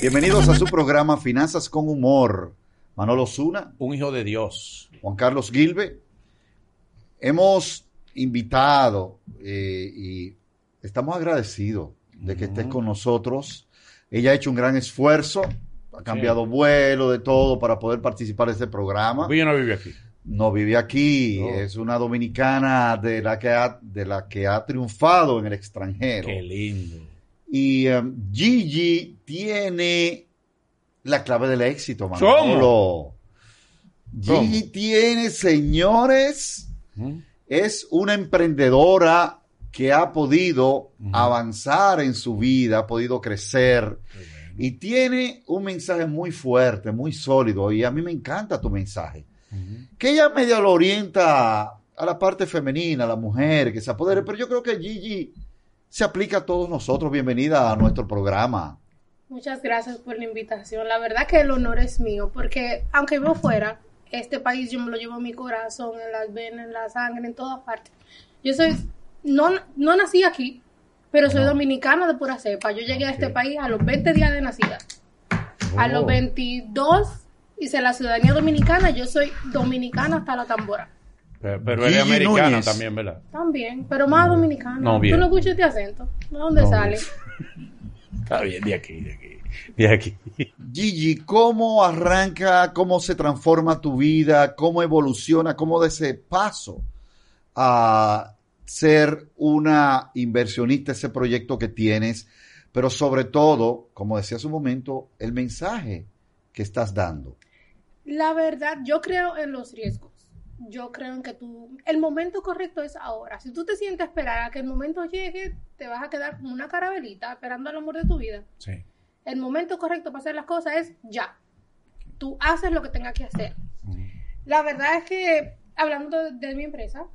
Bienvenidos a su programa Finanzas con Humor. Manolo Zuna, Un hijo de Dios. Juan Carlos Gilbe. Hemos invitado eh, y estamos agradecidos de que estés con nosotros. Ella ha hecho un gran esfuerzo, ha cambiado vuelo, de todo, para poder participar de este programa. Yo no vive aquí. No vive aquí, No. es una dominicana de la que ha, de la que ha triunfado en el extranjero. Qué lindo. Y um, Gigi tiene la clave del éxito, ¿Cómo? Manolo. Gigi tiene, señores, ¿Mm? es una emprendedora que ha podido avanzar en su vida, ha podido crecer y tiene un mensaje muy fuerte, muy sólido y a mí me encanta tu mensaje. Que ella medio lo orienta a la parte femenina, a la mujer, que se apodere, pero yo creo que Gigi se aplica a todos nosotros. Bienvenida a nuestro programa. Muchas gracias por la invitación. La verdad que el honor es mío, porque aunque vivo fuera, este país yo me lo llevo en mi corazón, en las venas, en la sangre, en todas partes. Yo soy, no, no nací aquí, pero soy dominicana de pura cepa. Yo llegué a este país a los 20 días de nacida. A los 22 hice la ciudadanía dominicana, yo soy dominicana hasta la tambora. Pero, pero eres Gigi americana Núñez. también, ¿verdad? También, pero más dominicana. No, bien. ¿Tú no escuchas este acento? ¿De dónde No, sale? Está bien, de aquí, de aquí. De aquí. Gigi, ¿cómo arranca, cómo se transforma tu vida, cómo evoluciona, cómo de ese paso a ser una inversionista, ese proyecto que tienes, pero sobre todo, como decía hace un momento, el mensaje que estás dando. La verdad, yo creo en los riesgos. Yo creo en que tú, el momento correcto es ahora. Si tú te sientes a esperar a que el momento llegue, te vas a quedar como una carabelita esperando el amor de tu vida. Sí. El momento correcto para hacer las cosas es ya. Tú haces lo que tengas que hacer. La verdad es que, hablando de, de mi empresa,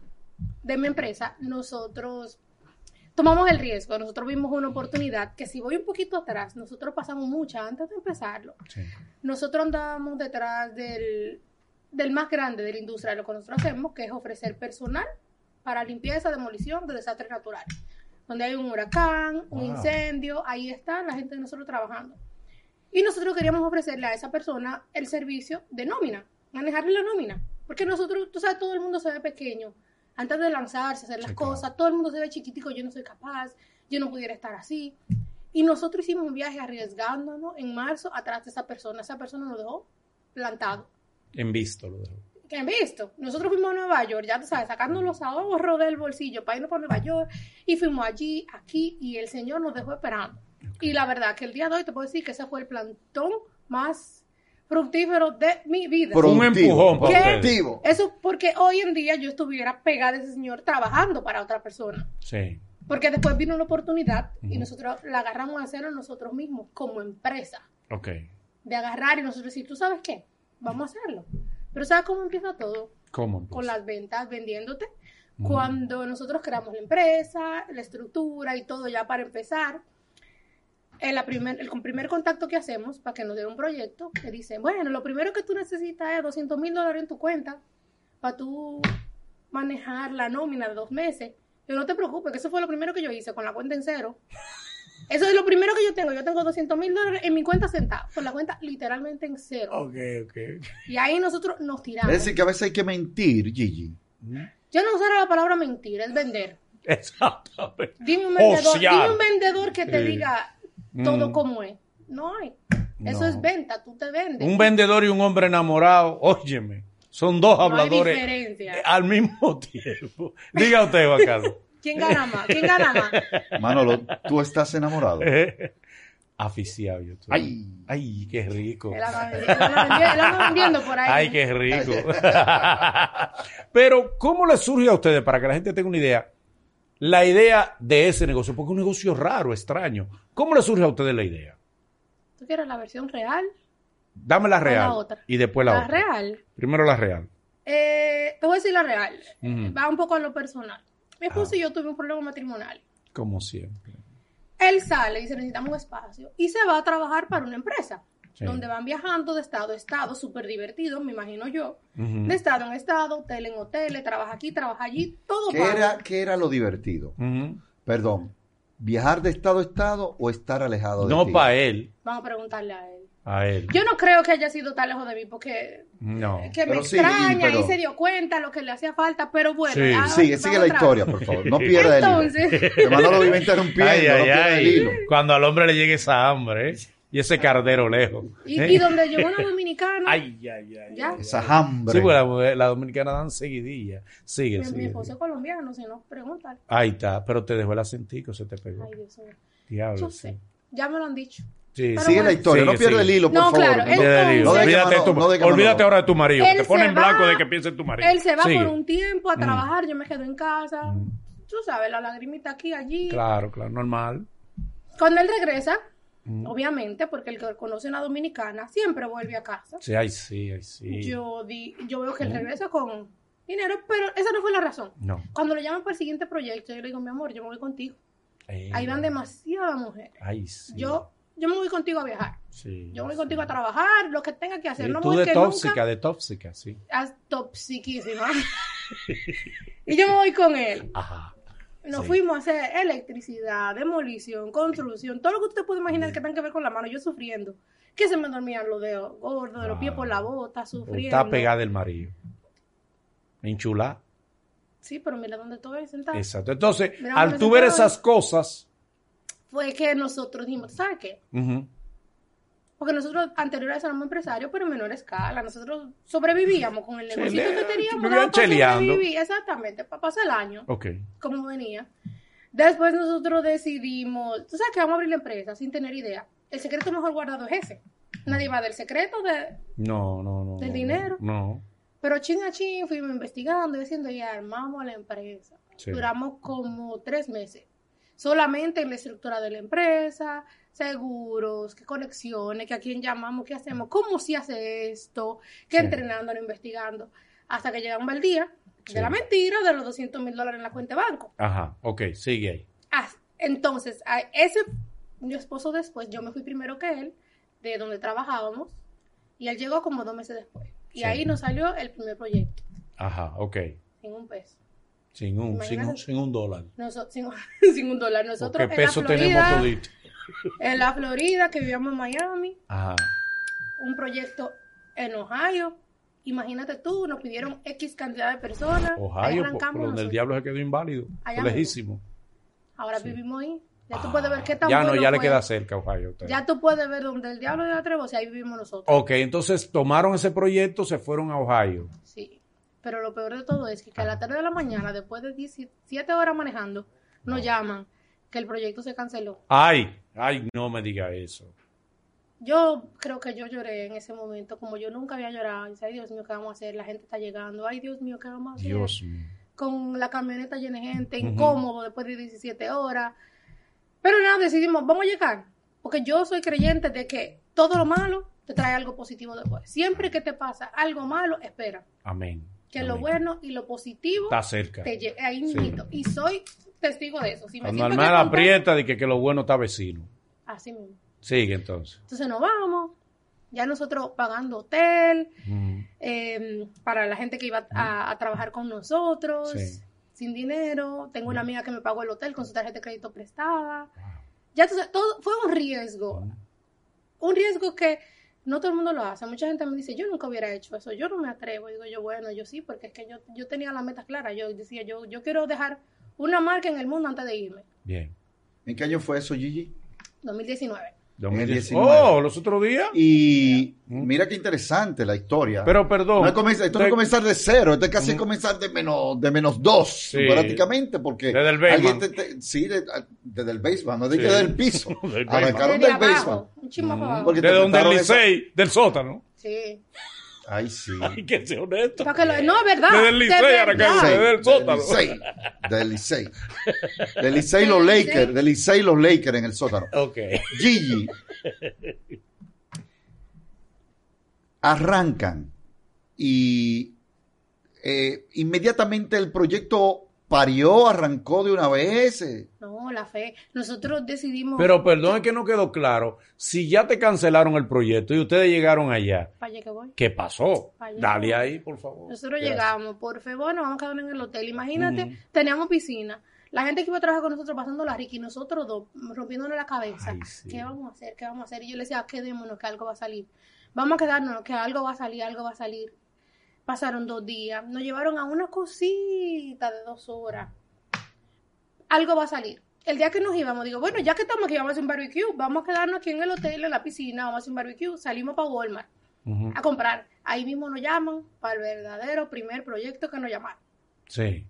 de mi empresa, nosotros tomamos el riesgo. Nosotros vimos una oportunidad que si voy un poquito atrás, nosotros pasamos mucha antes de empezarlo Sí. nosotros andábamos detrás del, del más grande de la industria de lo que nosotros hacemos, que es ofrecer personal para limpieza, demolición de desastres naturales. Donde hay un huracán, un incendio, ahí está la gente de nosotros trabajando. Y nosotros queríamos ofrecerle a esa persona el servicio de nómina, manejarle la nómina. Porque nosotros, tú sabes, todo el mundo se ve pequeño. Antes de lanzarse, hacer las Sí, claro. cosas, todo el mundo se ve chiquitico, yo no soy capaz, yo no pudiera estar así. Y nosotros hicimos un viaje arriesgándonos en marzo atrás de esa persona. Esa persona nos dejó plantado. En visto lo. ¿Qué han visto? Nosotros fuimos a Nueva York, ya tú sabes, sacando los ahorros del bolsillo para irnos para Nueva York. Y fuimos allí, aquí, y el Señor nos dejó esperando. Y la verdad que el día de hoy te puedo decir que ese fue el plantón más fructífero de mi vida. Pro- Un empujón para. Eso porque hoy en día yo estuviera pegada a ese señor trabajando para otra persona. Sí. Porque después vino una oportunidad y nosotros la agarramos a hacerlo nosotros mismos como empresa. Ok. De agarrar y nosotros decir, ¿tú sabes qué? Vamos a hacerlo. Pero ¿sabes cómo empieza todo? ¿Cómo? pues? Con las ventas, vendiéndote. Cuando nosotros creamos la empresa, la estructura y todo ya para empezar, en la primer, el primer contacto que hacemos para que nos den un proyecto, te dicen, bueno, lo primero que tú necesitas es 200 mil dólares en tu cuenta para tú manejar la nómina de dos meses. Yo no te preocupes, que eso fue lo primero que yo hice con la cuenta en cero. Eso es lo primero que yo tengo. Yo tengo 200 mil dólares en mi cuenta sentada, con la cuenta literalmente en cero. Ok, ok. Y ahí nosotros nos tiramos. Es decir, que a veces hay que mentir, Gigi. Yo no usara la palabra mentir, es vender. Exactamente. Dime un vendedor, dime un vendedor que te Sí. diga todo Mm. como es. No hay. Eso No. es venta, tú te vendes. Un vendedor y un hombre enamorado, óyeme, son dos no hay habladores diferencia. al mismo tiempo. Diga usted, Juan Carlos. ¿Quién gana más? ¿Quién gana más? Manolo, ¿tú estás enamorado? Aficiado yo estoy. Ay. Ay, qué rico. Vendiendo por ahí. Ay, qué rico. Pero, ¿cómo le surge a ustedes, para que la gente tenga una idea, la idea de ese negocio? Porque es un negocio raro, extraño. ¿Cómo le surge a ustedes la idea? ¿Tú quieres la versión real? Dame la real. la otra? Y después la, La otra. real. Primero la real. Eh, te voy a decir la real. Va un poco a lo personal. Mi esposo Ah. y yo tuvimos un problema matrimonial. Como siempre. Él sale y dice, necesitamos un espacio. Y se va a trabajar para una empresa. Sí. Donde van viajando de estado a estado, súper divertido, me imagino yo. De estado en estado, hotel en hotel, trabaja aquí, trabaja allí, todo ¿Qué era, ¿Qué era lo divertido? Perdón. ¿Viajar de estado a estado o estar alejado de No ti? para él, Vamos a preguntarle a él. a él. Yo no creo que haya sido tan lejos de mí porque No. que me Pero sí, extraña pero- y se dio cuenta lo que le hacía falta, pero bueno. Sí. Sigue, vamos sigue la historia, por favor. No pierda el hilo. Entonces, Que Manolo vive interrumpiendo, Ay, no ay, el hilo. Cuando al hombre le llegue esa hambre ¿eh? Y ese cardero lejos. y, ¿eh? y donde llegó una dominicana, Ay, ay, ay. Ya. ay, Esa hambre. Sí, porque la, la dominicana dan seguidilla. Sigue, mi, mi sigue. esposo es colombiano, si no, pregúntale. Ahí está, pero te dejó el acentico, se te pegó. Ay, Dios mío. Diablo, Yo sí. sé, ya me lo han dicho. Sí. Sigue bueno. la historia, Sigue, no pierda el hilo, por No, favor. claro, No- Entonces- No olvídate, no olvídate ahora de tu marido. Él Te pone en blanco de que piense en tu marido. Él se va Sigue. por un tiempo a Mm. trabajar, yo me quedo en casa. Mm. Tú sabes, la lagrimita aquí, allí. Claro, claro, normal. Cuando él regresa, Mm. obviamente, porque el que conoce una dominicana siempre vuelve a casa. Sí, ay, sí, ay, sí. Yo, di, yo veo que él Mm. regresa con dinero, pero esa no fue la razón. No. Cuando lo llaman para el siguiente proyecto, yo le digo, mi amor, yo me voy contigo. Ahí van demasiadas mujeres. Ay, sí. Yo, yo me voy contigo a viajar. Sí, Yo voy sí. contigo a trabajar, lo que tenga que hacer. Sí, no tú voy de tóxica, nunca de tóxica, sí. haz toxiquísima. y yo me voy con él. Ajá. Nos Sí. fuimos a hacer electricidad, demolición, construcción, todo lo que tú te puedes imaginar que tenga que ver con la mano, yo sufriendo. Que se me dormían los dedos gordos, de los pies por la bota, sufriendo. Está pegada del marido. Enchulada. Sí, pero mira dónde estoy sentada. Exacto. Entonces, al tú ver esas cosas, Fue que nosotros dijimos, ¿sabes qué? Porque nosotros anteriores éramos empresarios, pero en menor escala. Nosotros sobrevivíamos con el negocio que teníamos. sobrevivir, Exactamente, para pasar el año, ok. como venía. Después nosotros decidimos, tú sabes que vamos a abrir la empresa sin tener idea. El secreto mejor guardado es ese. Nadie va del secreto de... No, no, no. ¿Del no, dinero? No. Pero chin a chin fuimos investigando y diciendo, ya armamos la empresa. Sí. Duramos como tres meses. Solamente en la estructura de la empresa, seguros, qué conexiones, que a quién llamamos, qué hacemos, cómo se hace esto, qué Sí. entrenando, investigando. Hasta que llegamos al día Sí. de la mentira de los 200 mil dólares en la cuenta de banco. Ajá, ok, sigue ahí. Ah, entonces, a ese, mi esposo después, yo me fui primero que él, de donde trabajábamos, y él llegó como dos meses después. Y ahí nos salió el primer proyecto, Ajá, ok. sin un peso. Sin un, sin un, sin un dólar. Sin, sin un dólar. Nosotros en la, peso tenemos todito. En la Florida, que vivíamos en Miami, Ajá. un proyecto en Ohio. Imagínate tú, nos pidieron X cantidad de personas. Ohio, por, donde el diablo se quedó inválido. Allá lejísimo. Ahora Sí. vivimos ahí. Ya tú Ah, puedes ver qué tan Ya no, bueno ya le queda cerca Ohio. Ya tú puedes ver donde el diablo de la trebosa, ahí vivimos nosotros. Ok, entonces tomaron ese proyecto, se fueron a Ohio. Sí. Pero lo peor de todo es que, que a la tarde de la mañana, después de 17 horas manejando, nos llaman que el proyecto se canceló. Ay, ay, no me diga eso. Yo creo que yo lloré en ese momento, como yo nunca había llorado. Decía, ay, Dios mío, ¿qué vamos a hacer? La gente está llegando. Ay, Dios mío, ¿qué vamos a hacer? Dios mío. Con la camioneta llena de gente, incómodo después de 17 horas. Pero nada, decidimos, vamos a llegar. Porque yo soy creyente de que todo lo malo te trae algo positivo después. Siempre que te pasa algo malo, espera. Amén. Que lo bueno y lo positivo Está cerca. te ahí Sí. Y soy testigo de eso. Si me Cuando Almada aprieta de que, que lo bueno está vecino. Así mismo. Sigue entonces. Entonces nos vamos. Ya nosotros pagando hotel, eh, para la gente que iba a, a trabajar con nosotros, Sí. sin dinero. Tengo una amiga que me pagó el hotel con su tarjeta de crédito prestada. Ya sabes, todo fue un riesgo. Un riesgo que no todo el mundo lo hace. Mucha gente me dice, yo nunca hubiera hecho eso, yo no me atrevo. Y digo yo, bueno, yo sí, porque es que yo, yo tenía la meta clara. Yo decía, yo, yo quiero dejar una marca en el mundo antes de irme. Bien. ¿En qué año fue eso, Gigi? 2019. 2019. 2019. Oh, los otros días. Y Mm. mira qué interesante la historia. Pero perdón. No es comenzar- esto no de- es comenzar de cero, esto es casi Mm. comenzar de menos, de menos dos, Sí. prácticamente, porque Desde el basement. alguien te- te- sí, de- desde el basement, no de que Sí. del piso. Del Arrancaron Desde del basement. un chisme Mm. abajo. Porque De te donde el Licey, del sótano. Sí. Ay, sí. Hay que ser honesto. Para que lo- no, es verdad. Desde el Licey. Licey, desde el sótano. Del Licey. Del Licey. Del Licey los Lakers. Licey. Del Licey los Lakers en el sótano. Ok. Gigi. Arrancan y eh, inmediatamente el proyecto parió, arrancó de una vez. No, la fe. Nosotros decidimos. Pero perdón, es que no quedó claro. Si ya te cancelaron el proyecto y ustedes llegaron allá, Para allá que voy. ¿qué pasó? Allá. Dale ahí, por favor. Nosotros Gracias. llegamos, por favor, nos vamos a quedar en el hotel. Imagínate, teníamos piscina. La gente que iba a trabajar con nosotros pasando la rica y nosotros dos rompiéndonos la cabeza. Ay, sí. ¿Qué vamos a hacer? ¿Qué vamos a hacer? Y yo le decía, quedémonos, que algo va a salir. Vamos a quedarnos, que algo va a salir, algo va a salir. Pasaron dos días, nos llevaron a una cosita de dos horas. Algo va a salir. El día que nos íbamos, digo, bueno, ya que estamos aquí, vamos a hacer un barbecue. Vamos a quedarnos aquí en el hotel, en la piscina, vamos a hacer un barbecue. Salimos para Walmart a comprar. Ahí mismo nos llaman para el verdadero primer proyecto que nos llamaron. Sí.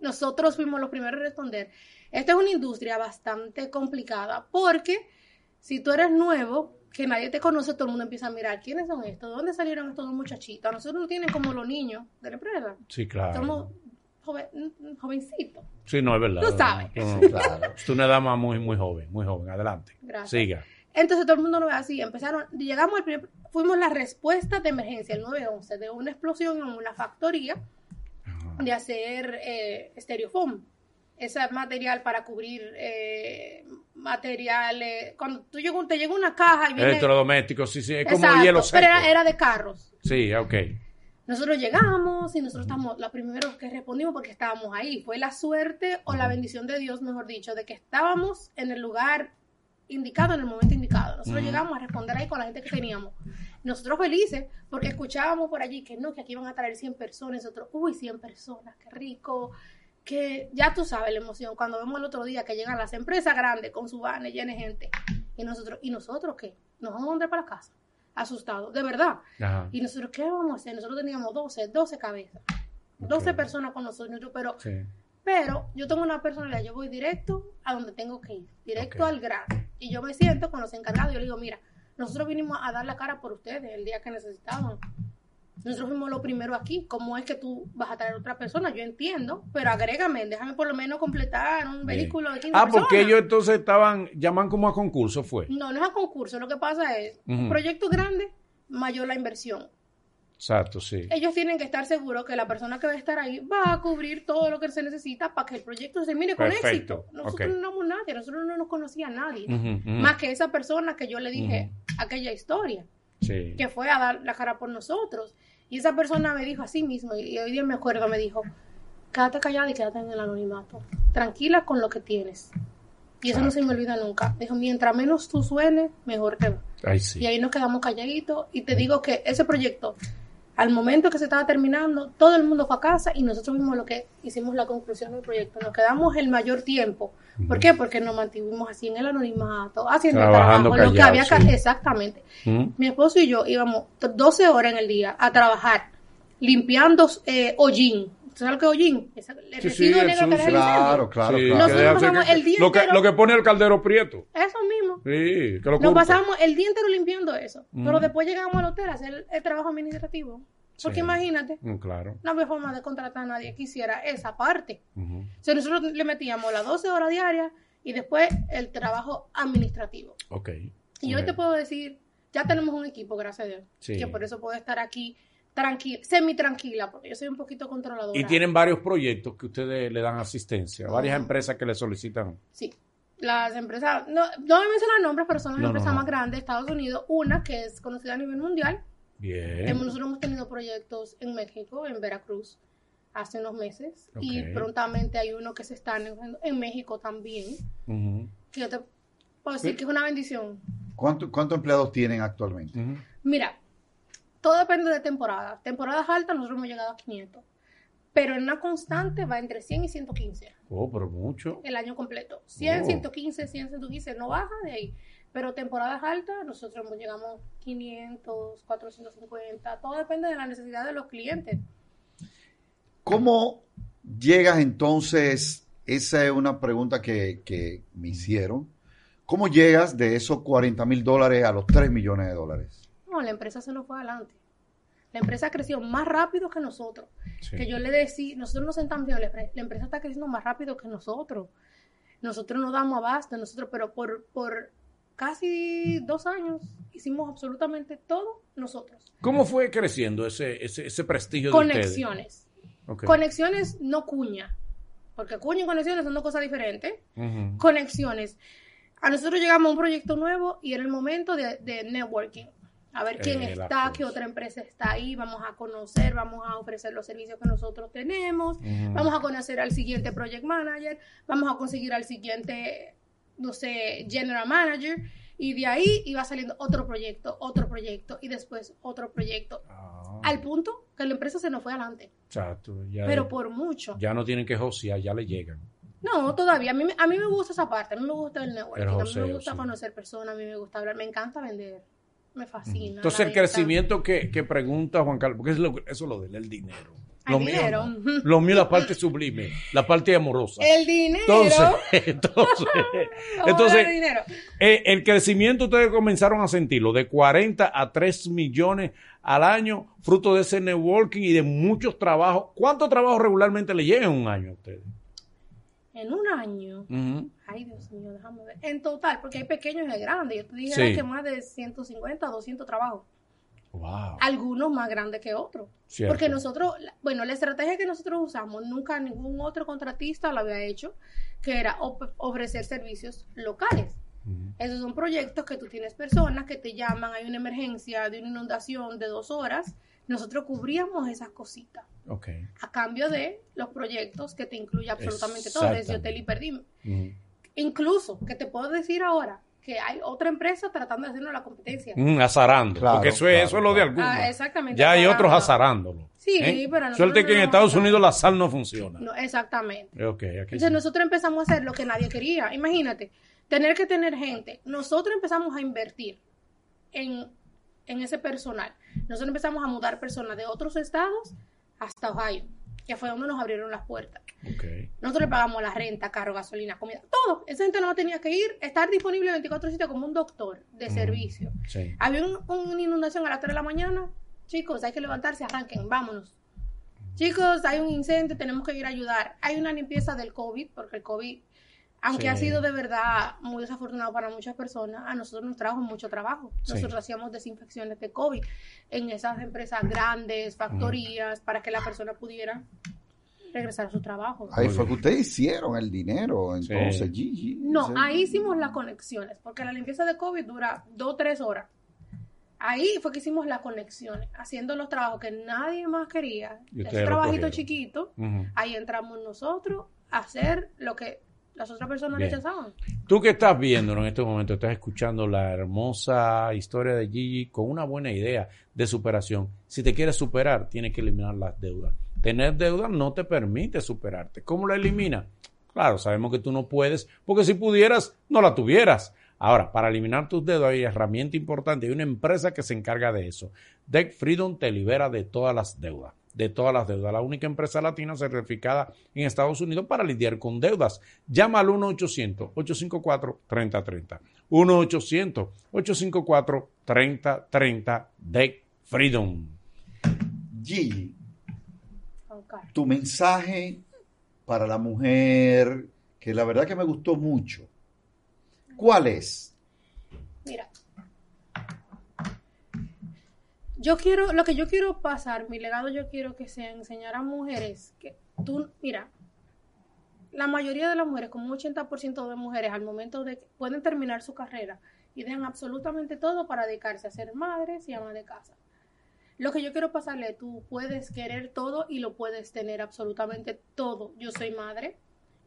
Nosotros fuimos los primeros a responder. Esta es una industria bastante complicada porque si tú eres nuevo, que nadie te conoce, todo el mundo empieza a mirar quiénes son estos, de dónde salieron estos dos muchachitos. A nosotros nos tienen como los niños de la empresa. Sí, claro. Somos joven, jovencitos. Sí, no, es verdad. Tú sabes. No- Claro. tú una dama muy, muy joven, muy joven. Adelante. Gracias. Siga. Entonces todo el mundo nos ve así. Empezaron, llegamos al primer, fuimos la respuesta de emergencia, el 911, de una explosión en una factoría de hacer eh, estereofoam. Ese material para cubrir eh, materiales. Cuando tú llegas, te llega una caja y viene. Electrodomésticos, sí, sí. Es como Exacto, hielo seco. pero era, era de carros. Sí, ok. Nosotros llegamos y nosotros estamos, la primero que respondimos porque estábamos ahí. Fue la suerte o la bendición de Dios, mejor dicho, de que estábamos en el lugar indicado, en el momento indicado. Nosotros llegamos a responder ahí con la gente que teníamos. Nosotros felices porque escuchábamos por allí que no, que aquí iban a traer 100 personas. Nosotros, uy, 100 personas, qué rico. Que ya tú sabes la emoción cuando vemos el otro día que llegan las empresas grandes con su van llena de gente. Y nosotros, ¿y nosotros qué? Nos vamos a mandar para la casa. Asustados, de verdad. Ajá. Y nosotros, ¿qué vamos a hacer? Nosotros teníamos 12, 12 cabezas. 12 Ok. personas con nosotros, pero, Sí. pero yo tengo una personalidad, yo voy directo a donde tengo que ir, directo al grano. Y yo me siento con los encargados y yo le digo, mira, nosotros vinimos a dar la cara por ustedes el día que necesitaban. Nosotros fuimos lo primero aquí. ¿Cómo es que tú vas a traer otra persona? Yo entiendo, pero agrégame, déjame por lo menos completar un vehículo de 15 Ah, porque ellos entonces estaban, llaman como a concurso, fue. No, no es a concurso. Lo que pasa es, Ujú. proyecto grande, mayor la inversión. Exacto, sí. ellos tienen que estar seguros que la persona que va a estar ahí va a cubrir todo lo que se necesita para que el proyecto se con Perfecto, éxito. Nosotros ok. no éramos nadie, nosotros no nos conocía a nadie. Más que esa persona que yo le dije aquella historia, Sí. que fue a dar la cara por nosotros. Y esa persona me dijo así mismo, y hoy día me acuerdo, me dijo, quédate callada y quédate en el anonimato. Tranquila con lo que tienes. Y eso no se me olvida nunca. Dijo, mientras menos tú suenes, mejor te va. Ay, Y sí. ahí nos quedamos calladitos. Y te digo que ese proyecto, al momento que se estaba terminando, todo el mundo fue a casa y nosotros vimos lo que hicimos la conclusión del proyecto. Nos quedamos el mayor tiempo. ¿Por qué? Porque nos mantuvimos así en el anonimato, haciendo el Trabajando trabajo, lo que había que sí. Exactamente. Ujú. Mi esposo y yo íbamos t- 12 horas en el día a trabajar, limpiando eh, hollín. ¿Sabes lo que es hollín? El Sí, sí, residuo el negro que Claro, claro, Sí, claro. Nosotros que deja- pasamos que- el día lo, que, entero- lo que pone el caldero prieto. Eso mismo. Sí, que lo Nos pasamos el día entero limpiando eso. Mm. Pero después llegamos al hotel a hacer el, el trabajo administrativo. Porque Sí. imagínate, Mm, claro. no había forma de contratar a nadie que hiciera esa parte. Ujú. O sea, nosotros le metíamos las 12 horas diarias y después el trabajo administrativo. Ok. Y hoy Ok. te puedo decir, ya tenemos un equipo, gracias a Dios, Sí. que por eso puedo estar aquí tranquila, semi tranquila, porque yo soy un poquito controladora. Y tienen varios proyectos que ustedes le dan asistencia, varias empresas que le solicitan. Sí. Las empresas, no, no voy a mencionar nombres, pero son las No, empresas no. más grandes de Estados Unidos. Una que es conocida a nivel mundial, Bien. Hemos- Nosotros hemos tenido proyectos en México, en Veracruz, hace unos meses. Y prontamente hay uno que se está negociando en México también. Ujú. Que yo te puedo decir que es una bendición. ¿Cuánto- ¿Cuántos empleados tienen actualmente? Mira, todo depende de temporada. Temporadas altas nosotros hemos llegado a 500. Pero en una constante va entre 100 y 115 Oh, pero mucho. el año completo. 100, Oh. 115, 100, 115, no baja de ahí. Pero temporadas altas, nosotros hemos llegado 500, 450, todo depende de la necesidad de los clientes. ¿Cómo llegas entonces? Esa es una pregunta que, que me hicieron. ¿Cómo llegas de esos 40 mil dólares a los 3 millones de dólares? No, la empresa se nos fue adelante. La empresa creció más rápido que nosotros. Sí. Que yo le decía, nosotros nos sentamos y la, empre- la empresa está creciendo más rápido que nosotros. Nosotros no damos abasto, nosotros, pero por, por casi dos años hicimos absolutamente todo nosotros. ¿Cómo fue creciendo ese, ese, ese prestigio de? Conexiones. Ok. Conexiones, no cuña. Porque cuña y conexiones son dos cosas diferentes. Conexiones. A nosotros llegamos a un proyecto nuevo y era el momento de, de networking. A ver quién Eh, está, qué otra empresa está ahí, vamos a conocer, vamos a ofrecer los servicios que nosotros tenemos, vamos a conocer al siguiente project manager, vamos a conseguir al siguiente, no sé, general manager, y de ahí iba saliendo otro proyecto, otro proyecto, y después otro proyecto, Ah, al punto que la empresa se nos fue adelante, ya, pero por mucho. ya no tienen que josear, ya le llegan. No, todavía. A mí, me- a mí me gusta esa parte. A mí me gusta el networking. El a mí me gusta sí. conocer personas. A mí me gusta hablar. Me encanta vender. Me fascina. Entonces el crecimiento que, que pregunta Juan Carlos, porque es lo, eso es lo de él, el dinero. El Lo mío, lo mío la parte sublime, la parte amorosa. El dinero. Entonces, entonces, entonces dinero. eh, el crecimiento ustedes comenzaron a sentirlo de 40 a 3 millones al año, fruto de ese networking y de muchos trabajos. ¿Cuántos trabajos regularmente le llegan en un año a ustedes? En un año. Ujú. Ay, Dios mío, déjame ver. En total, porque hay pequeños y hay grandes. Yo te dijera Sí. que más de 150 a 200 trabajos. Wow. Algunos más grandes que otros. Cierto. Porque nosotros, bueno, la estrategia que nosotros usamos, nunca ningún otro contratista lo había hecho, que era ofrecer servicios locales. Esos son proyectos que tú tienes personas que te llaman, hay una emergencia de una inundación de dos horas, nosotros cubríamos esas cositas Ok. a cambio de los proyectos que te incluye absolutamente todo, desde hotel y perdí. Incluso, que te puedo decir ahora, que hay otra empresa tratando de hacernos la competencia. Mm, azarando. Claro, porque eso, es, claro, eso es lo de algunos. Ah, exactamente. ya hay otros azarándolo. Sí, ¿eh? pero Suerte que en Estados Unidos la sal no funciona. No, exactamente. Ok, aquí Entonces sí. nosotros empezamos a hacer lo que nadie quería. Imagínate, tener que tener gente. Nosotros empezamos a invertir en, en ese personal. Nosotros empezamos a mudar personas de otros estados hasta Ohio, que fue donde nos abrieron las puertas. Ok. Nosotros le pagamos la renta, carro, gasolina, comida, todo. Esa gente no tenía que ir, estar disponible 24/7 como un doctor de Mm. servicio. Sí. Había un- una inundación a las 3 de la mañana. Chicos, hay que levantarse, arranquen, vámonos. Chicos, hay un incendio, tenemos que ir a ayudar. Hay una limpieza del COVID, porque el COVID, aunque Sí. ha sido de verdad muy desafortunado para muchas personas, a nosotros nos trajo mucho trabajo. Sí. Nosotros hacíamos desinfecciones de COVID en esas empresas grandes, factorías, para que la persona pudiera regresar a su trabajo. Ahí fue que ustedes hicieron el dinero, entonces, Sí. No, Sí. ahí hicimos las conexiones, porque la limpieza de COVID dura dos, tres horas. Ahí fue que hicimos las conexiones, haciendo los trabajos que nadie más quería. Ese trabajito cogieron. chiquito, ahí entramos nosotros a hacer lo que las otras personas Bien. rechazaban. Tú que estás viendo en este momento, estás escuchando la hermosa historia de Gigi con una buena idea de superación. Si te quieres superar, tienes que eliminar las deudas. Tener deudas no te permite superarte. ¿Cómo la elimina? Claro, sabemos que tú no puedes, porque si pudieras, no la tuvieras. Ahora, para eliminar tus deudas hay herramienta importante, hay una empresa que se encarga de eso. Deck Freedom te libera de todas las deudas, de todas las deudas. La única empresa latina certificada en Estados Unidos para lidiar con deudas. Llama al 1-800-854-3030. 1-800-854-3030 Deck Freedom. Gigi, tu mensaje para la mujer, que la verdad que me gustó mucho. ¿Cuál es? Mira, yo quiero, lo que yo quiero pasar, mi legado yo quiero que sea enseñar a mujeres que tú, mira, la mayoría de las mujeres, como un 80% de mujeres, al momento de que pueden terminar su carrera y dejan absolutamente todo para dedicarse a ser madres y amas de casa. Lo que yo quiero pasarle, tú puedes querer todo y lo puedes tener absolutamente todo. Yo soy madre,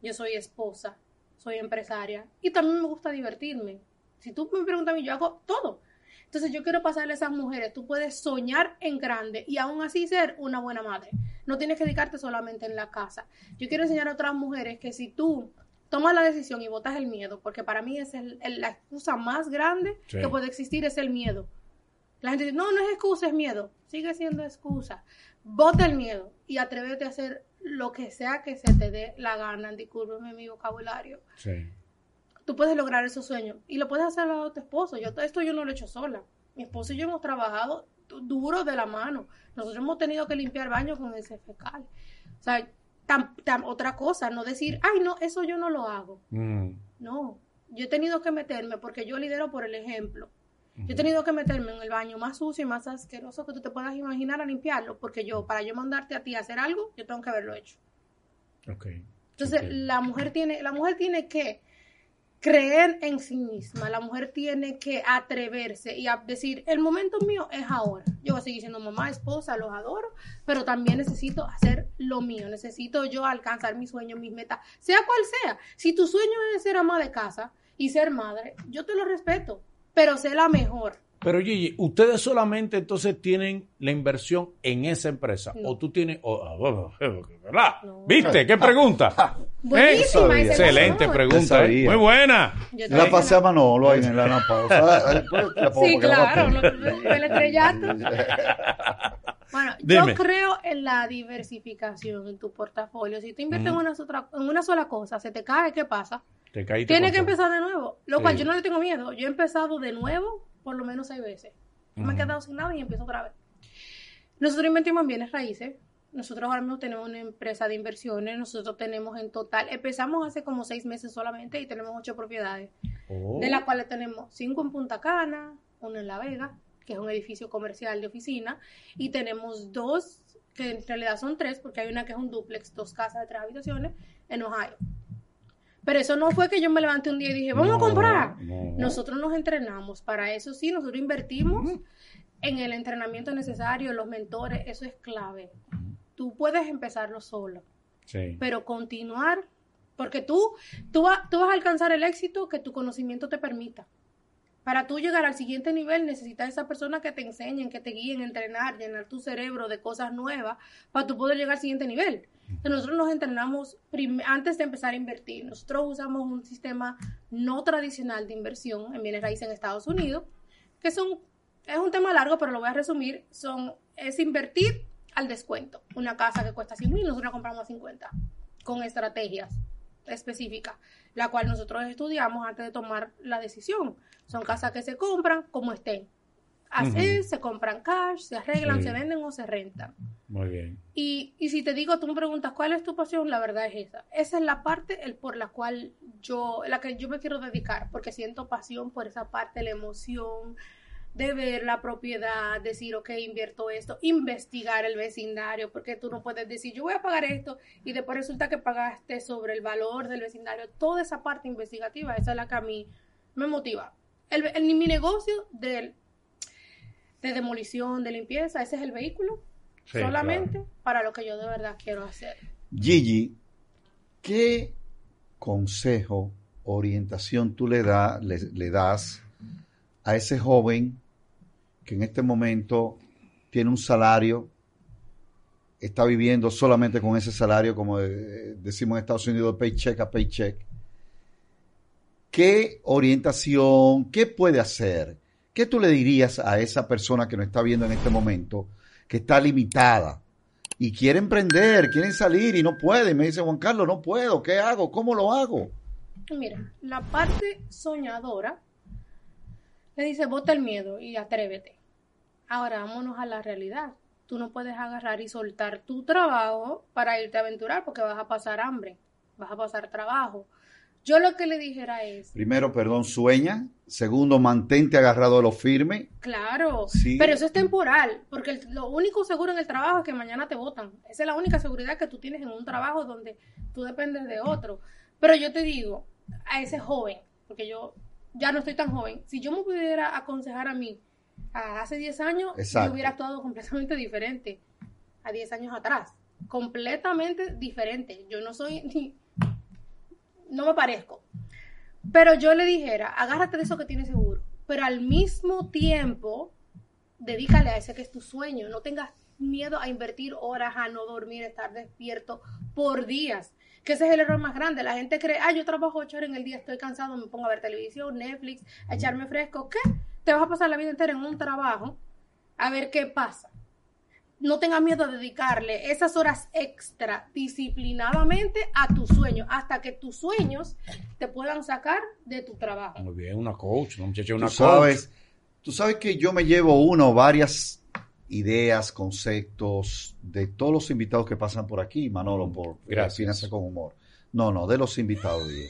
yo soy esposa, soy empresaria y también me gusta divertirme. Si tú me preguntas a mí, yo hago todo. Entonces yo quiero pasarle a esas mujeres, tú puedes soñar en grande y aún así ser una buena madre. No tienes que dedicarte solamente en la casa. Yo quiero enseñar a otras mujeres que si tú tomas la decisión y botas el miedo, porque para mí es el- el- la excusa más grande Sí. que puede existir, es el miedo. La gente dice, no, no es excusa, es miedo. Sigue siendo excusa. Bota el miedo y atrévete a hacer lo que sea que se te dé la gana. Discúlpeme mi vocabulario. Sí. Tú puedes lograr esos sueños y lo puedes hacer al lado de tu esposo. Yo, esto yo no lo he hecho sola. Mi esposo y yo hemos trabajado du- duro de la mano. Nosotros hemos tenido que limpiar baños con ese fecal. O sea, tam- tam- otra cosa, no decir, ay, no, eso yo no lo hago. Mm. No, yo he tenido que meterme porque yo lidero por el ejemplo. Yo he tenido que meterme en el baño más sucio y más asqueroso que tú te puedas imaginar a limpiarlo, porque yo, para yo mandarte a ti a hacer algo, yo tengo que haberlo hecho. Ok. Entonces, la mujer tiene, la mujer tiene que creer en sí misma. La mujer tiene que atreverse y a decir, el momento mío es ahora. Yo voy a seguir siendo mamá, esposa, los adoro, pero también necesito hacer lo mío. Necesito yo alcanzar mis sueños, mis metas, sea cual sea. Si tu sueño es ser ama de casa y ser madre, yo te lo respeto, pero sé la mejor. Pero Gigi, ustedes solamente entonces tienen la inversión en esa empresa. No. O tú tienes. ah, bueno, ¿Verdad? No. ¿Viste? ¿Qué pregunta? Buenísima esa Excelente pregunta. ¿eh? Muy buena. La pasé a Manolo ahí en la la pongo Sí, claro, no, el estrellato. Bueno, Dime. yo creo en la diversificación en tu portafolio. Si tú inviertes en, una sola, en una sola cosa, se te cae, ¿qué pasa? Te caíste Tienes con que empezar de nuevo. Lo Sí. cual yo no le tengo miedo. Yo he empezado de nuevo por lo menos seis veces. No Me he quedado sin nada y empiezo otra vez. Nosotros invertimos en bienes raíces. Nosotros ahora mismo tenemos una empresa de inversiones. Nosotros tenemos en total, empezamos hace como seis meses solamente y tenemos ocho propiedades Oh. de las cuales tenemos cinco en Punta Cana, uno en La Vega, que es un edificio comercial de oficina, y tenemos dos, que en realidad son tres, porque hay una que es un duplex, dos casas de tres habitaciones, en Ohio. Pero eso no fue que yo me levanté un día y dije, vamos a comprar. no. Nosotros nos entrenamos, para eso sí, nosotros invertimos en el entrenamiento necesario, los mentores, eso es clave. Tú puedes empezarlo solo Sí. pero continuar, porque tú, tú, va- tú vas a alcanzar el éxito que tu conocimiento te permita. Para tú llegar al siguiente nivel necesitas esa persona que te enseñen, que te guíen, entrenar, llenar tu cerebro de cosas nuevas para tú poder llegar al siguiente nivel. Nosotros nos entrenamos antes de empezar a invertir. Nosotros usamos un sistema no tradicional de inversión en bienes raíces en Estados Unidos, que son, es un tema largo, pero lo voy a resumir. Son, es invertir al descuento. Una casa que cuesta 100 mil, nosotros la compramos a 50, con estrategias específicas, la cual nosotros estudiamos antes de tomar la decisión. Son casas que se compran como estén. Así, se compran cash, se arreglan, Sí. se venden o se rentan. Muy bien. Y, y si te digo, tú me preguntas cuál es tu pasión, la verdad es esa. Esa es la parte el, por la cual yo, la que yo me quiero dedicar, porque siento pasión por esa parte, la emoción de ver la propiedad, decir, ok, invierto esto, investigar el vecindario, porque tú no puedes decir, yo voy a pagar esto y después resulta que pagaste sobre el valor del vecindario. Toda esa parte investigativa, esa es la que a mí me motiva. El, el- mi negocio del, de demolición, de limpieza, ese es el vehículo Sí, solamente claro. para lo que yo de verdad quiero hacer. Gigi, ¿qué consejo, orientación tú le, da, le, le das a ese joven que en este momento tiene un salario, está viviendo solamente con ese salario, como decimos en Estados Unidos, paycheck a paycheck? ¿Qué orientación, qué puede hacer? ¿Qué tú le dirías a esa persona que nos está viendo en este momento, que está limitada? y quiere emprender, quieren salir y no puede. Me dice Juan Carlos, no puedo, ¿qué hago? ¿Cómo lo hago? Mira, la parte soñadora le dice, bota el miedo y atrévete. Ahora vámonos a la realidad. Tú no puedes agarrar y soltar tu trabajo para irte a aventurar porque vas a pasar hambre, vas a pasar trabajo. Yo lo que le dijera es, Primero, perdón, sueña. Segundo, mantente agarrado a lo firme. Claro, Sí. pero eso es temporal, porque el- lo único seguro en el trabajo es que mañana te votan. Esa es la única seguridad que tú tienes en un trabajo donde tú dependes de otro. Pero yo te digo, a ese joven, porque yo ya no estoy tan joven, si yo me pudiera aconsejar a mí a hace 10 años, Exacto. yo hubiera actuado completamente diferente a 10 años atrás. Completamente diferente. Yo no soy ni... No me parezco. Pero yo le dijera, agárrate de eso que tienes seguro, pero al mismo tiempo, dedícale a ese que es tu sueño. No tengas miedo a invertir horas, a no dormir, a estar despierto por días. Que ese es el error más grande. La gente cree, ah, yo trabajo ocho horas en el día, estoy cansado, me pongo a ver televisión, Netflix, a echarme fresco. ¿Qué? Te vas a pasar la vida entera en un trabajo a ver qué pasa. No tengas miedo a dedicarle esas horas extra disciplinadamente a tus sueños, hasta que tus sueños te puedan sacar de tu trabajo. Muy bien, una coach, una muchacha, Tú una coach. sabes, tú sabes que yo me llevo una o varias ideas, conceptos de todos los invitados que pasan por aquí, Manolo, por eh, Gracias. Finanzas con Humor. No, no, de los invitados, digo.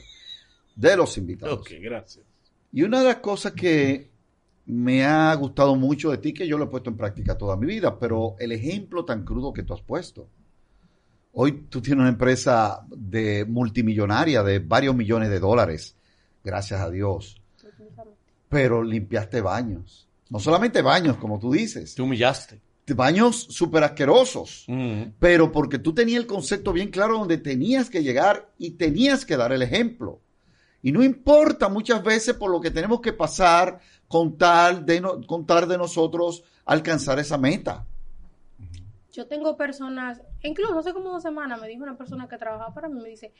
De los invitados. Ok, gracias. Y una de las cosas que me ha gustado mucho de ti, que yo lo he puesto en práctica toda mi vida, pero el ejemplo tan crudo que tú has puesto. Hoy tú tienes una empresa de multimillonaria de varios millones de dólares, gracias a Dios. Pero limpiaste baños. No solamente baños, como tú dices. Te humillaste. Baños súper asquerosos. Mm. Pero porque tú tenías el concepto bien claro donde tenías que llegar y tenías que dar el ejemplo. Y no importa muchas veces por lo que tenemos que pasar con tal de, no- con tal de nosotros alcanzar esa meta. Yo tengo personas, incluso hace como dos semanas me dijo una persona que trabajaba para mí, me dice,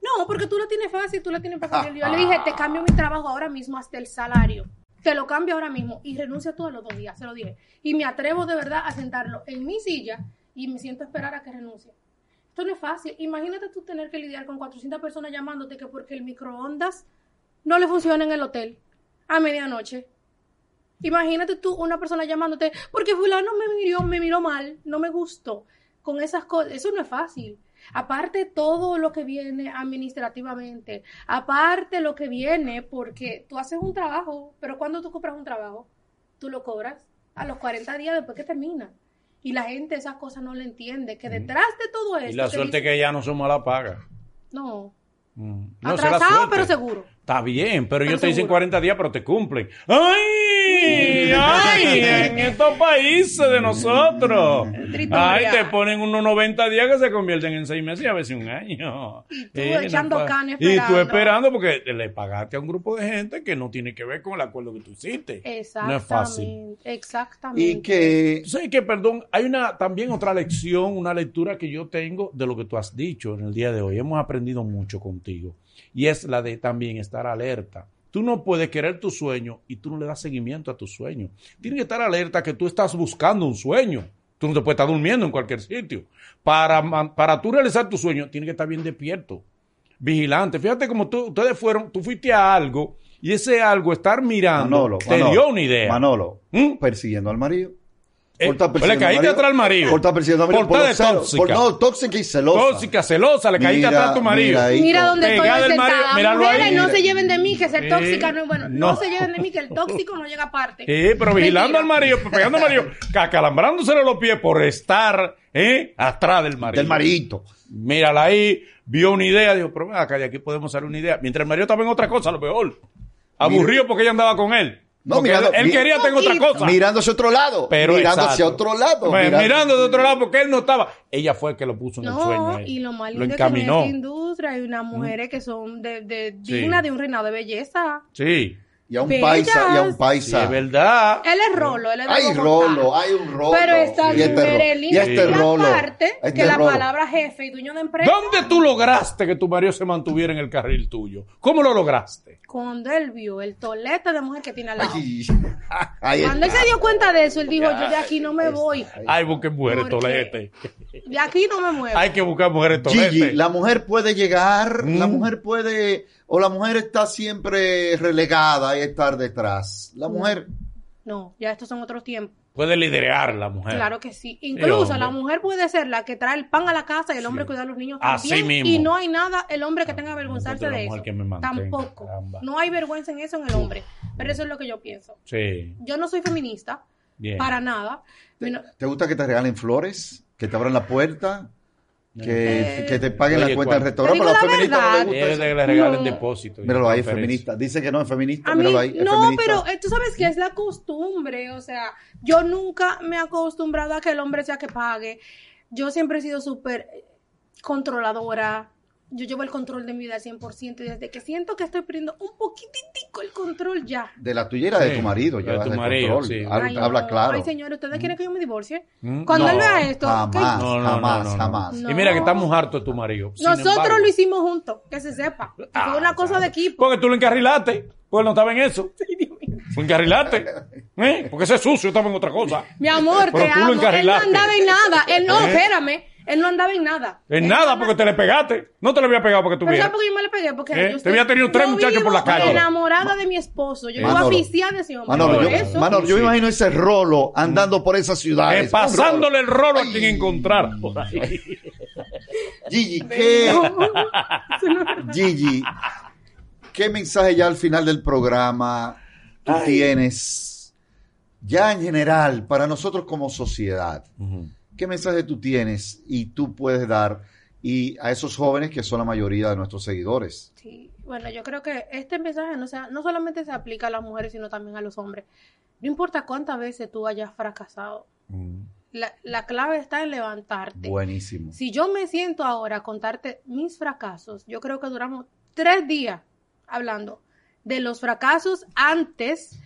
no, porque tú la tienes fácil, tú la tienes fácil. Yo le dije, te cambio mi trabajo ahora mismo hasta el salario. Te lo cambio ahora mismo y renuncia tú a los dos días, se lo dije. Y me atrevo de verdad a sentarlo en mi silla y me siento a esperar a que renuncie. Esto no es fácil. Imagínate tú tener que lidiar con 400 personas llamándote que porque el microondas no le funciona en el hotel a medianoche. Imagínate tú una persona llamándote porque fulano me miró, me miró mal, no me gustó. Con esas cosas, eso no es fácil. Aparte todo lo que viene administrativamente, aparte lo que viene porque tú haces un trabajo, pero cuando tú compras un trabajo, tú lo cobras a los 40 días después que termina. Y la gente esas cosas no le entiende, que detrás de todo esto... Y la te suerte dice- que ya no somos a la paga. No, Mm. No, atrasado pero seguro. Está bien, pero ellos te dicen seguro. 40 días, pero te cumplen. ¡Ay! ¡Ay! En estos países de nosotros. ¡Ay! Te ponen unos 90 días que se convierten en 6 meses y a veces un año. Y tú echando pa- carne Y tú esperando. porque le pagaste a un grupo de gente que no tiene que ver con el acuerdo que tú hiciste. Exactamente. No es fácil. Exactamente. Y que sabes que, perdón, hay una también otra lección, una lectura que yo tengo de lo que tú has dicho en el día de hoy. Hemos aprendido mucho contigo. Y es la de también estar alerta. Tú no puedes querer tu sueño y tú no le das seguimiento a tu sueño. Tienes que estar alerta que tú estás buscando un sueño. Tú no te puedes estar durmiendo en cualquier sitio. Para, para tú realizar tu sueño, tienes que estar bien despierto, vigilante. Fíjate como tú, ustedes fueron, tú fuiste a algo y ese algo, estar mirando, Manolo, te Manolo, dio una idea. Manolo, ¿Mm? persiguiendo al marido. Eh, Por estar le caíste atrás al marido. Por estar persiguiendo al marido. Por estar los de tóxica. por- no, tóxica y celosa. Tóxica, celosa, le caíste atrás a tu marido. mira ahí. Mira dónde estoy marido, sentada. míralo Mujeres, ahí. no se lleven de mí, que ser tóxica no es bueno. No. No. se lleven de mí, que el tóxico no llega aparte. Sí, pero vigilando al marido, pegando al marido, acalambrándosele los pies por estar ¿eh? atrás del marido. Del marito. Mírala ahí, vio una idea, dijo, pero acá, de aquí podemos hacer una idea. Mientras el marido estaba en otra cosa, a lo mejor. Aburrido porque ella andaba con él. No, Porque mirando- él quería en otra cosa. Mirando hacia otro lado. pero mirando exacto. hacia otro lado. Me- mirando- Mirando de otro lado porque él no estaba. Ella fue el que lo puso en el sueño. A y lo más lo es que en encaminó. esta industria hay unas mujeres que son de, de Sí. dignas de un reinado de belleza. Sí, Y a un Bellas. paisa, y a un sí, paisa. es verdad. Él es rolo, él es Hay rolo, hay un rolo. Pero esta y este, es y este Y rolo. aparte, este que la rolo. palabra jefe y dueño de empresa, ¿Dónde tú lograste que tu marido se mantuviera en el carril tuyo? ¿Cómo lo lograste? cuando él vio el tolete de mujer que tiene al lado. Ay, ahí Cuando él está. se dio cuenta de eso, él dijo, yo de aquí no me voy. Hay busquen mujeres tolete. De aquí no me muevo. Hay que buscar mujeres tolete. Gigi, la mujer puede llegar, Mm. la mujer puede, o la mujer está siempre relegada y estar detrás. La mujer, No, ya estos son otros tiempos. Puede liderar la mujer. Claro que sí. Incluso la mujer puede ser la que trae el pan a la casa y el hombre cuida a los niños Así también. mismo. Y no hay nada, el hombre que tenga que avergonzarse de eso. que me mantenga, Tampoco. caramba. No hay vergüenza en eso en el hombre. Pero eso es lo que yo pienso. Sí, Yo no soy feminista, bien. para nada. Bueno, ¿te gusta que te regalen flores? ¿Que te abran la puerta? ¿Que, Eh, que te paguen oye, la cuenta del restaurante? Te Pero los la feministas no les que le regalen No. depósito. Míralo ahí, es feminista. Dice que no es feminista, A mí, míralo ahí, es no, feminista. pero eh, tú sabes que es la costumbre, o sea, yo nunca me he acostumbrado a que el hombre sea que pague. Yo siempre he sido súper controladora. Yo llevo el control de mi vida al 100% y desde que siento que estoy perdiendo un poquititico el control ya. De la tuya era de Sí, tu marido, de tu el marido, control. sí. Habla, Ay, habla no. claro. Ay, señor, ¿ustedes quieren que yo me divorcie? Mm, Cuando no, él vea esto, ¿qué? Jamás, No, jamás, no, no. jamás. No. Y mira que estamos hartos de tu marido. Nosotros embargo- lo hicimos juntos, que se sepa. Y Ah, fue una cosa claro. de equipo. Porque tú lo encarrilaste. Porque él no estaba en eso. Lo encarrilaste. ¿Eh? Porque ese es sucio, estaba en otra cosa. Mi amor, Pero te tú lo amo. Él no andaba en nada. Él no, ¿Eh? espérame. Él no andaba en nada. En Él nada, porque te le pegaste. No te le había pegado porque tú Pero vieras. ¿sabes por qué yo me le pegué? Porque ¿Eh? yo Te había tenido tres muchachos por la calle. enamorada de mi esposo. Yo Manolo. aficiada de ese hombre. Manolo, por yo, eso. Manolo, yo me imagino ese rolo andando por esa ciudad. Eh, pasándole el rolo a quien encontrar. por ahí. Gigi, ¿qué, Gigi, ¿qué mensaje ya al final del programa tú tienes? Ya en general, para nosotros como sociedad. ¿Qué mensaje tú tienes y tú puedes dar y a esos jóvenes que son la mayoría de nuestros seguidores? Sí. Bueno, yo creo que este mensaje no, sea, no solamente se aplica a las mujeres, sino también a los hombres. No importa cuántas veces tú hayas fracasado, Mm. la, la clave está en levantarte. Buenísimo. Si yo me siento ahora a contarte mis fracasos, yo creo que duramos tres días hablando de los fracasos antes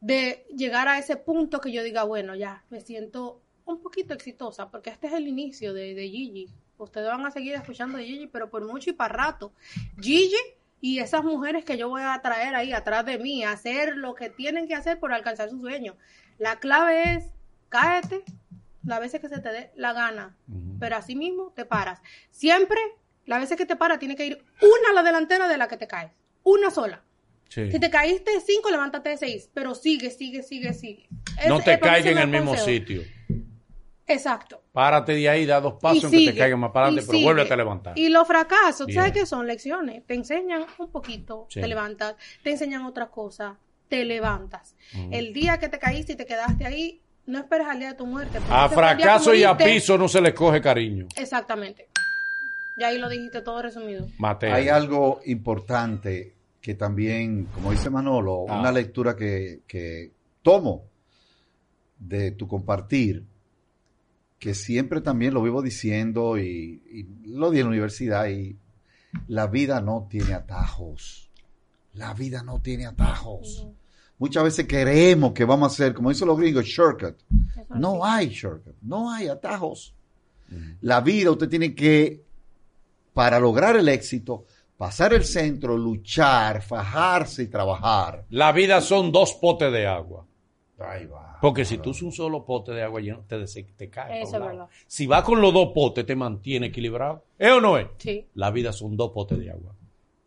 de llegar a ese punto que yo diga, bueno, ya me siento un poquito exitosa, porque este es el inicio de, de Gigi. Ustedes van a seguir escuchando de Gigi, pero por mucho y para rato. Gigi y esas mujeres que yo voy a traer ahí atrás de mí a hacer lo que tienen que hacer por alcanzar su sueño. La clave es, cáete las veces que se te dé la gana, pero así mismo te paras. Siempre, las veces que te paras, tiene que ir una a la delantera de la que te caes. Una sola. Sí. Si te caíste de cinco, levántate de seis, pero sigue, sigue, sigue, sigue. No te caigas en el mismo sitio. Exacto. Párate de ahí, da dos pasos Y en que te caigas más para adelante, pero sigue. vuélvete a levantar. Y los fracasos, Bien. ¿sabes qué son? Lecciones. Te enseñan un poquito, Sí. te levantas. Te enseñan otra cosa, te levantas. El día que te caíste y te quedaste ahí, no esperes al día de tu muerte. A fracaso y a piso no se le coge cariño. Exactamente. Ya ahí lo dijiste todo resumido. Mateo. Hay algo importante que también, como dice Manolo, Ah. una lectura que, que tomo de tu compartir, que siempre también lo vivo diciendo y, y lo di en la universidad, y la vida no tiene atajos. La vida no tiene atajos. Muchas veces queremos que vamos a hacer, como dicen los gringos, shortcut. No hay shortcut, no hay atajos. Ujú. La vida usted tiene que, para lograr el éxito, pasar el centro, luchar, fajarse y trabajar. La vida son dos potes de agua. Ahí va. Porque si tú usas un solo pote de agua lleno, te, des- te cae. Eso es verdad. Si vas con los dos potes, te mantiene equilibrado. ¿Es o no es? Sí. La vida son dos potes de agua.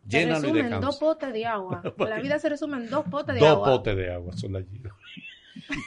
Se Llénalo y en dos potes de agua. La vida se resume en dos potes de Dos agua. potes de agua son las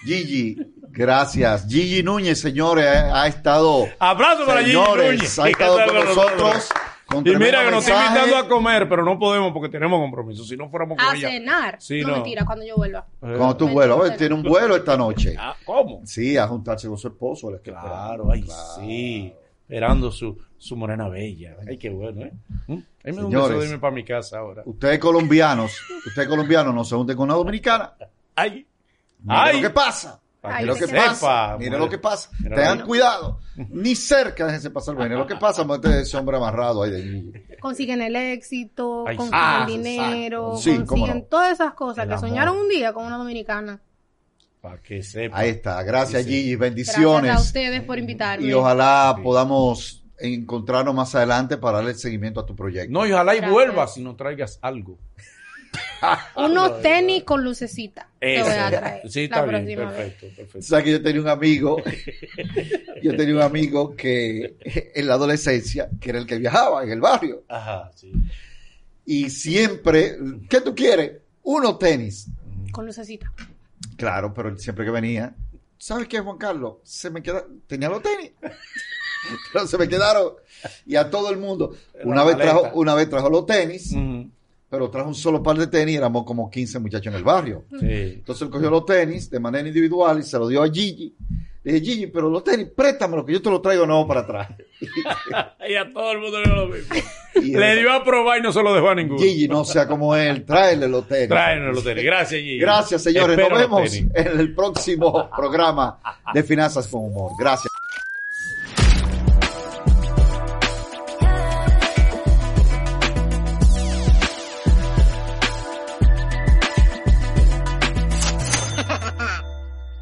Gigi, gracias. Gigi Núñez, señores, ha, estado, Abrazo para Gigi señores, Núñez. ha estado con nosotros. Con Y mira que nos está invitando a comer, pero no podemos porque tenemos compromiso. Si no fuéramos con A ella. cenar. Sí, no, no. mentira, cuando yo vuelva. Eh, Cuando tú vuelas, Oye, tiene un vuelo esta noche. ah, ¿Cómo? Sí, a juntarse con su esposo. está Claro, ay, sí. Esperando su, su morena bella. Ay, qué bueno, ¿eh? ¿Mm? Ahí me un Señores. beso de irme para mi casa ahora. Ustedes colombianos, ustedes colombianos no se junten con una dominicana. Ay, Ay. que pasa. Para Ay, Mire lo que que pasa. sepa, Mire mujer. lo que pasa. Mira Tengan cuidado. Ni cerca déjense pasar. Mire lo que pasa. Mete ese hombre amarrado ahí de Gigi. Consiguen el éxito, Ay, consiguen ah, dinero. Sí, consiguen no. todas esas cosas El que amor. soñaron un día con una dominicana. para que sepa. Ahí está. Gracias, Sí, sí. Gigi. Gracias Bendiciones. a ustedes por invitarme. Y ojalá podamos encontrarnos más adelante para darle seguimiento a tu proyecto. No, y ojalá y Gracias. vuelvas y nos traigas algo. Unos tenis con lucecita. Te Eso. voy a traer. Sí, la está bien. próxima vez. Perfecto, perfecto. sabes que yo tenía un amigo, yo tenía un amigo que en la adolescencia, que era el que viajaba en el barrio, Ajá, sí. y siempre, ¿qué tú quieres? Unos tenis. Con lucecita. Claro, pero siempre que venía, ¿sabes qué, Juan Carlos? Se me queda, tenía los tenis, pero se me quedaron y a todo el mundo. Una la vez maleta. trajo, una vez trajo los tenis, Ujú. Pero trajo un solo par de tenis, éramos como 15 muchachos en el barrio. Sí. Entonces él cogió los tenis de manera individual y se los dio a Gigi. Le dije, Gigi, pero los tenis, préstamelo, que yo te los traigo nuevo para atrás. Y a todo el mundo le dio lo mismo. Y Le dio a probar y no se lo dejó a ninguno. Gigi, no sea como él, tráele los tenis. Tráenos los tenis. Gracias, Gigi. Gracias, señores. Espero Nos vemos en el próximo programa de Finanzas con Humor. Gracias.